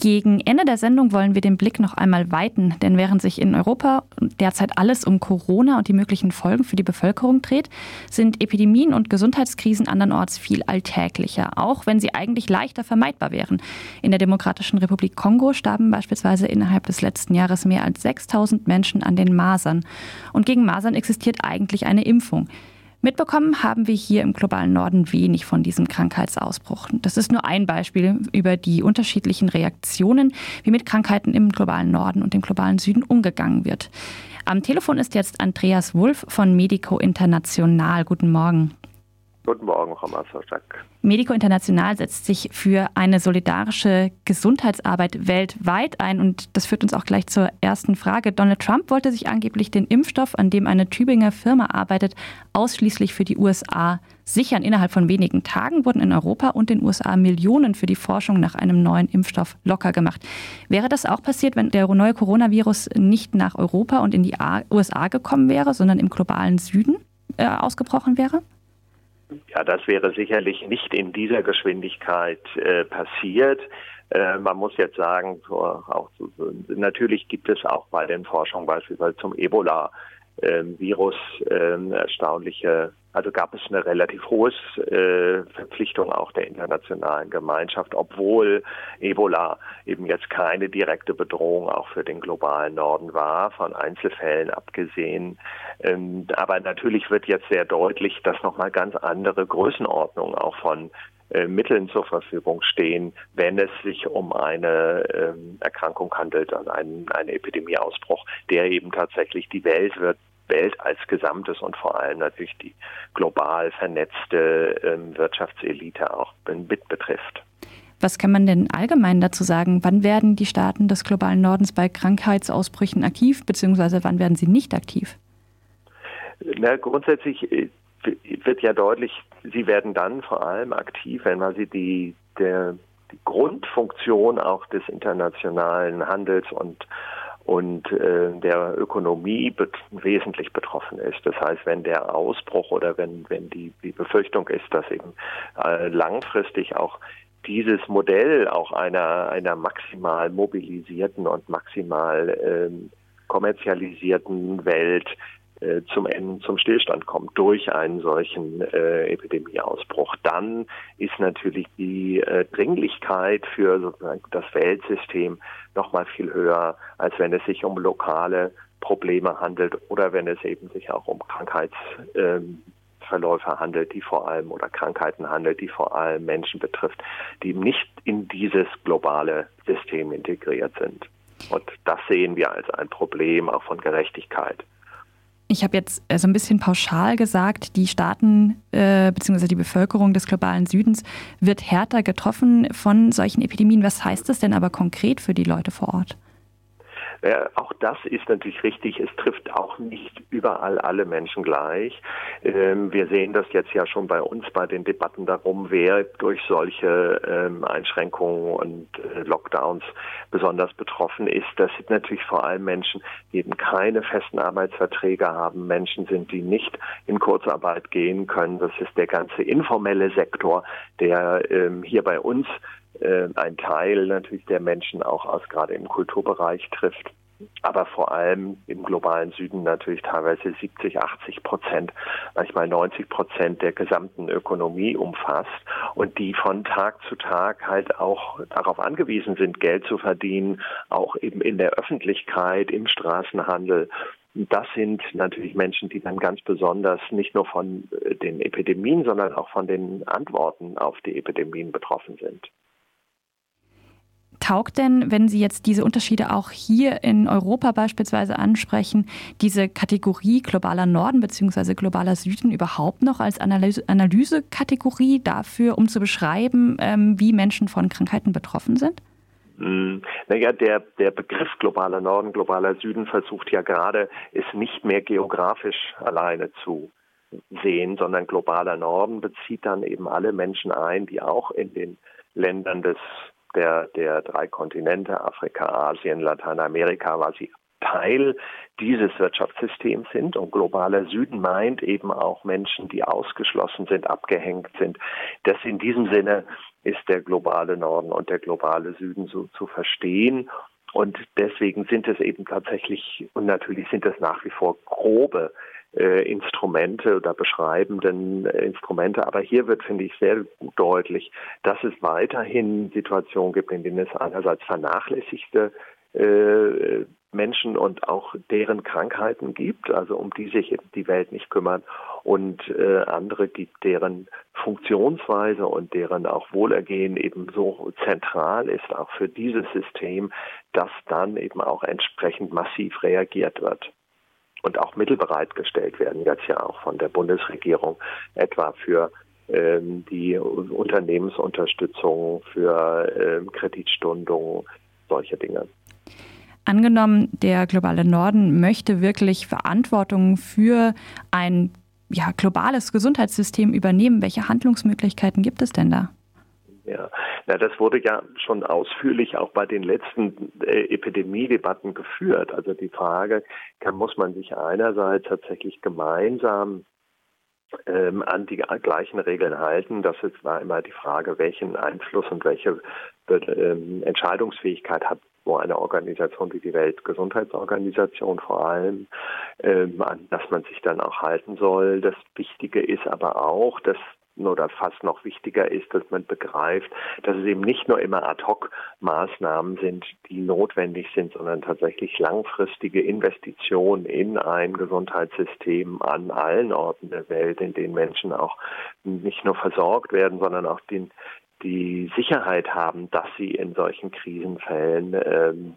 Gegen Ende der Sendung wollen wir den Blick noch einmal weiten, denn während sich in Europa derzeit alles um Corona und die möglichen Folgen für die Bevölkerung dreht, sind Epidemien und Gesundheitskrisen andernorts viel alltäglicher, auch wenn sie eigentlich leichter vermeidbar wären. In der Demokratischen Republik Kongo starben beispielsweise innerhalb des letzten Jahres mehr als 6000 Menschen an den Masern. Und gegen Masern existiert eigentlich eine Impfung. Mitbekommen haben wir hier im globalen Norden wenig von diesem Krankheitsausbruch. Das ist nur ein Beispiel über die unterschiedlichen Reaktionen, wie mit Krankheiten im globalen Norden und im globalen Süden umgegangen wird. Am Telefon ist jetzt Andreas Wulff von Medico International. Guten Morgen. Guten Morgen, Frau Masterstack. Medico International setzt sich für eine solidarische Gesundheitsarbeit weltweit ein. Und das führt uns auch gleich zur ersten Frage. Donald Trump wollte sich angeblich den Impfstoff, an dem eine Tübinger Firma arbeitet, ausschließlich für die USA sichern. Innerhalb von wenigen Tagen wurden in Europa und den USA Millionen für die Forschung nach einem neuen Impfstoff locker gemacht. Wäre das auch passiert, wenn der neue Coronavirus nicht nach Europa und in die USA gekommen wäre, sondern im globalen Süden äh, ausgebrochen wäre? Ja, das wäre sicherlich nicht in dieser Geschwindigkeit äh, passiert. Äh, man muss jetzt sagen, so, auch so, natürlich gibt es auch bei den Forschungen beispielsweise zum Ebola-Virus ähm, erstaunliche also gab es eine relativ hohe äh, Verpflichtung auch der internationalen Gemeinschaft, obwohl Ebola eben jetzt keine direkte Bedrohung auch für den globalen Norden war, von Einzelfällen abgesehen. Ähm, aber natürlich wird jetzt sehr deutlich, dass nochmal ganz andere Größenordnungen auch von Mitteln zur Verfügung stehen, wenn es sich um eine ähm, Erkrankung handelt, also einen, einen Epidemieausbruch, der eben tatsächlich die Welt wird Welt als Gesamtes und vor allem natürlich die global vernetzte ähm, Wirtschaftselite auch mit betrifft. Was kann man denn allgemein dazu sagen? Wann werden die Staaten des globalen Nordens bei Krankheitsausbrüchen aktiv, beziehungsweise wann werden sie nicht aktiv? Na, grundsätzlich äh, wird ja deutlich, sie werden dann vor allem aktiv, wenn man sie die, der, die Grundfunktion auch des internationalen Handels und und äh, der Ökonomie bet wesentlich betroffen ist. Das heißt, wenn der Ausbruch oder wenn, wenn die, die Befürchtung ist, dass eben äh, langfristig auch dieses Modell auch einer, einer maximal mobilisierten und maximal ähm, kommerzialisierten Welt zum Ende, zum Stillstand kommt durch einen solchen äh, Epidemieausbruch, dann ist natürlich die äh, Dringlichkeit für sozusagen das Weltsystem noch mal viel höher, als wenn es sich um lokale Probleme handelt oder wenn es eben sich auch um Krankheitsverläufe ähm, handelt, die vor allem oder Krankheiten handelt, die vor allem Menschen betrifft, die nicht in dieses globale System integriert sind. Und das sehen wir als ein Problem auch von Gerechtigkeit. Ich habe jetzt äh, so ein bisschen pauschal gesagt, die Staaten äh, bzw. die Bevölkerung des globalen Südens wird härter getroffen von solchen Epidemien. Was heißt das denn aber konkret für die Leute vor Ort? Äh, auch das ist natürlich richtig. Es trifft auch nicht überall alle Menschen gleich. Ähm, wir sehen das jetzt ja schon bei uns bei den Debatten darum, wer durch solche ähm, Einschränkungen und äh, Lockdowns besonders betroffen ist. Das sind natürlich vor allem Menschen, die eben keine festen Arbeitsverträge haben, Menschen sind, die nicht in Kurzarbeit gehen können. Das ist der ganze informelle Sektor, der ähm, hier bei uns äh, ein Teil natürlich der Menschen auch aus gerade im Kulturbereich trifft. Aber vor allem im globalen Süden natürlich teilweise 70, 80 Prozent, manchmal 90 Prozent der gesamten Ökonomie umfasst und die von Tag zu Tag halt auch darauf angewiesen sind, Geld zu verdienen, auch eben in der Öffentlichkeit, im Straßenhandel das sind natürlich Menschen, die dann ganz besonders nicht nur von äh, den Epidemien, sondern auch von den Antworten auf die Epidemien betroffen sind. Taugt denn, wenn Sie jetzt diese Unterschiede auch hier in Europa beispielsweise ansprechen, diese Kategorie globaler Norden bzw. globaler Süden überhaupt noch als Analyse, Analysekategorie dafür, um zu beschreiben, ähm, wie Menschen von Krankheiten betroffen sind? Hm, naja, der, der Begriff globaler Norden, globaler Süden versucht ja gerade, es nicht mehr geografisch alleine zu sehen, sondern globaler Norden bezieht dann eben alle Menschen ein, die auch in den Ländern des der, der drei Kontinente, Afrika, Asien, Lateinamerika, was sie Teil dieses Wirtschaftssystems sind. Und globaler Süden meint eben auch Menschen, die ausgeschlossen sind, abgehängt sind. Das in diesem Sinne ist der globale Norden und der globale Süden so zu verstehen. Und deswegen sind es eben tatsächlich, und natürlich sind es nach wie vor grobe äh, Instrumente oder beschreibenden äh, Instrumente. Aber hier wird, finde ich, sehr deutlich, dass es weiterhin Situationen gibt, in denen es einerseits vernachlässigte äh, Menschen und auch deren Krankheiten gibt, also um die sich die Welt nicht kümmern und äh, andere gibt, deren Funktionsweise und deren auch Wohlergehen eben so zentral ist, auch für dieses System, dass dann eben auch entsprechend massiv reagiert wird und auch Mittel bereitgestellt werden, jetzt ja auch von der Bundesregierung, etwa für ähm, die Unternehmensunterstützung, für ähm, Kreditstundungen, solche Dinge. Angenommen, der globale Norden möchte wirklich Verantwortung für ein ja, globales Gesundheitssystem übernehmen. Welche Handlungsmöglichkeiten gibt es denn da? Ja, na, das wurde ja schon ausführlich auch bei den letzten äh, Epidemiedebatten geführt. Also die Frage, kann, muss man sich einerseits tatsächlich gemeinsam ähm, an die gleichen Regeln halten. Das ist, war immer die Frage, welchen Einfluss und welche ähm, Entscheidungsfähigkeit hat wo eine Organisation wie die Weltgesundheitsorganisation vor allem, ähm, an das man sich dann auch halten soll. Das Wichtige ist aber auch, dass oder fast noch wichtiger ist, dass man begreift, dass es eben nicht nur immer Ad-hoc-Maßnahmen sind, die notwendig sind, sondern tatsächlich langfristige Investitionen in ein Gesundheitssystem an allen Orten der Welt, in denen Menschen auch nicht nur versorgt werden, sondern auch den, die Sicherheit haben, dass sie in solchen Krisenfällen ähm,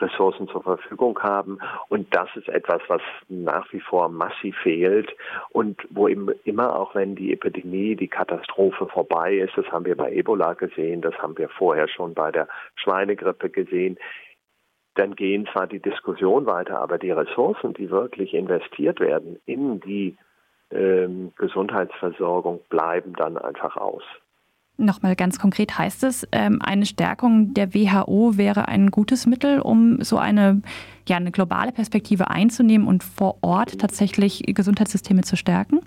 Ressourcen zur Verfügung haben. Und das ist etwas, was nach wie vor massiv fehlt und wo eben immer auch wenn die Epidemie, die Katastrophe vorbei ist, das haben wir bei Ebola gesehen, das haben wir vorher schon bei der Schweinegrippe gesehen, dann gehen zwar die Diskussion weiter, aber die Ressourcen, die wirklich investiert werden in die ähm, Gesundheitsversorgung, bleiben dann einfach aus. Nochmal ganz konkret heißt es, ähm, eine Stärkung der WHO wäre ein gutes Mittel, um so eine, ja, eine globale Perspektive einzunehmen und vor Ort tatsächlich Gesundheitssysteme zu stärken?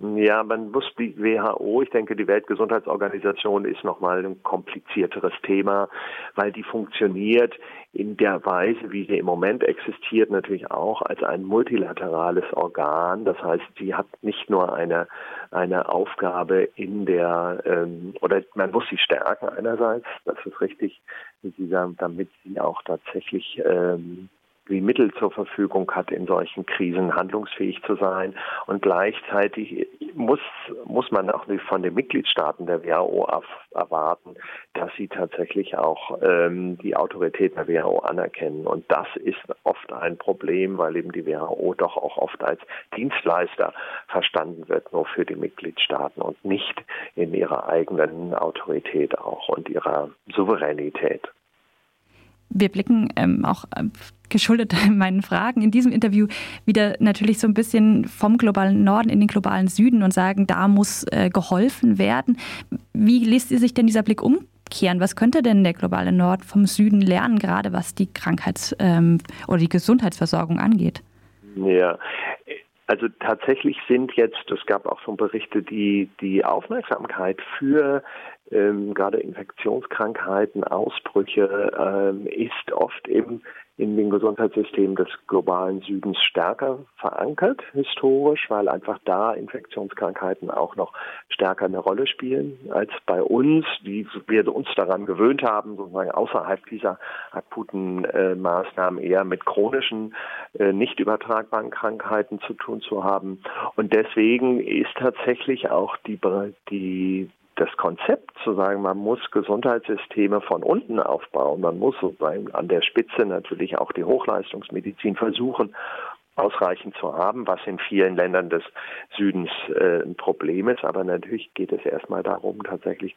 Ja, man muss die WHO, ich denke, die Weltgesundheitsorganisation ist nochmal ein komplizierteres Thema, weil die funktioniert in der Weise, wie sie im Moment existiert, natürlich auch als ein multilaterales Organ. Das heißt, sie hat nicht nur eine, eine Aufgabe in der, ähm, oder man muss sie stärken einerseits, das ist richtig, damit sie auch tatsächlich ähm, die Mittel zur Verfügung hat, in solchen Krisen handlungsfähig zu sein. Und gleichzeitig muss, muss man auch von den Mitgliedstaaten der WHO erwarten, dass sie tatsächlich auch ähm, die Autorität der WHO anerkennen. Und das ist oft ein Problem, weil eben die WHO doch auch oft als Dienstleister verstanden wird, nur für die Mitgliedstaaten und nicht in ihrer eigenen Autorität auch und ihrer Souveränität. Wir blicken ähm, auch äh, geschuldet meinen Fragen in diesem Interview wieder natürlich so ein bisschen vom globalen Norden in den globalen Süden und sagen, da muss äh, geholfen werden. Wie lässt sich denn dieser Blick umkehren? Was könnte denn der globale Nord vom Süden lernen, gerade was die Krankheits- ähm, oder die Gesundheitsversorgung angeht? Ja, also tatsächlich sind jetzt, es gab auch schon Berichte, die die Aufmerksamkeit für ähm, gerade Infektionskrankheiten, Ausbrüche ähm, ist oft eben in den Gesundheitssystemen des globalen Südens stärker verankert, historisch, weil einfach da Infektionskrankheiten auch noch stärker eine Rolle spielen als bei uns, wie wir uns daran gewöhnt haben, sozusagen außerhalb dieser akuten äh, Maßnahmen eher mit chronischen, äh, nicht übertragbaren Krankheiten zu tun zu haben. Und deswegen ist tatsächlich auch die, die das Konzept zu sagen, man muss Gesundheitssysteme von unten aufbauen, man muss sozusagen an der Spitze natürlich auch die Hochleistungsmedizin versuchen ausreichend zu haben, was in vielen Ländern des Südens äh, ein Problem ist. Aber natürlich geht es erstmal darum, tatsächlich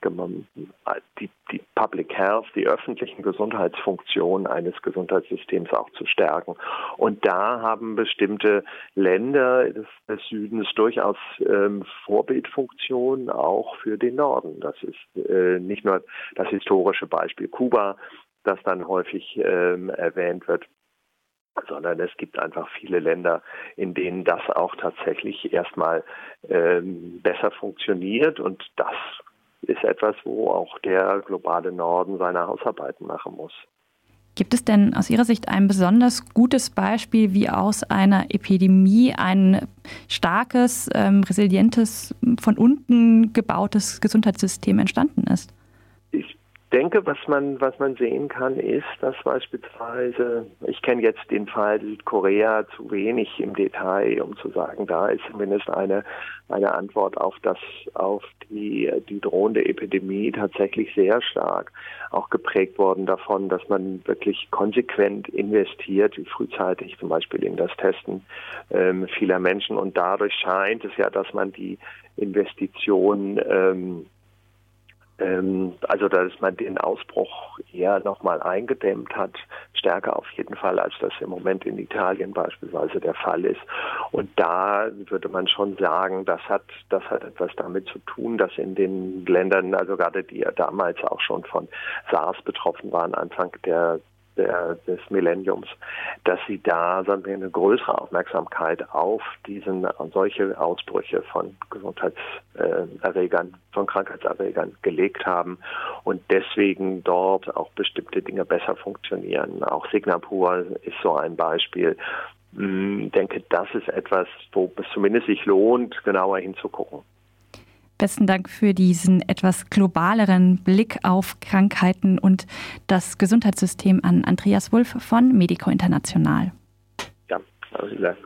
die, die Public Health, die öffentlichen Gesundheitsfunktionen eines Gesundheitssystems auch zu stärken. Und da haben bestimmte Länder des, des Südens durchaus ähm, Vorbildfunktionen auch für den Norden. Das ist äh, nicht nur das historische Beispiel Kuba, das dann häufig ähm, erwähnt wird, sondern es gibt einfach viele Länder, in denen das auch tatsächlich erstmal ähm, besser funktioniert und das ist etwas, wo auch der globale Norden seine Hausarbeiten machen muss. Gibt es denn aus Ihrer Sicht ein besonders gutes Beispiel, wie aus einer Epidemie ein starkes, ähm, resilientes, von unten gebautes Gesundheitssystem entstanden ist? Denke, was man, was man sehen kann, ist, dass beispielsweise, ich kenne jetzt den Fall Korea zu wenig im Detail, um zu sagen, da ist zumindest eine, eine Antwort auf das, auf die, die drohende Epidemie tatsächlich sehr stark auch geprägt worden davon, dass man wirklich konsequent investiert, frühzeitig zum Beispiel in das Testen ähm, vieler Menschen. Und dadurch scheint es ja, dass man die Investition ähm, ähm, also dass man den Ausbruch eher nochmal eingedämmt hat, stärker auf jeden Fall, als das im Moment in Italien beispielsweise der Fall ist. Und da würde man schon sagen, das hat, das hat etwas damit zu tun, dass in den Ländern, also gerade die ja damals auch schon von SARS betroffen waren, Anfang der der, des Millenniums, dass sie da eine größere Aufmerksamkeit auf diesen solche Ausbrüche von Gesundheitserregern, von Krankheitserregern gelegt haben und deswegen dort auch bestimmte Dinge besser funktionieren. Auch Singapur ist so ein Beispiel. Ich hm, denke, das ist etwas, wo es zumindest sich lohnt, genauer hinzugucken. Besten Dank für diesen etwas globaleren Blick auf Krankheiten und das Gesundheitssystem an Andreas Wulff von Medico International. Ja, vielen Dank.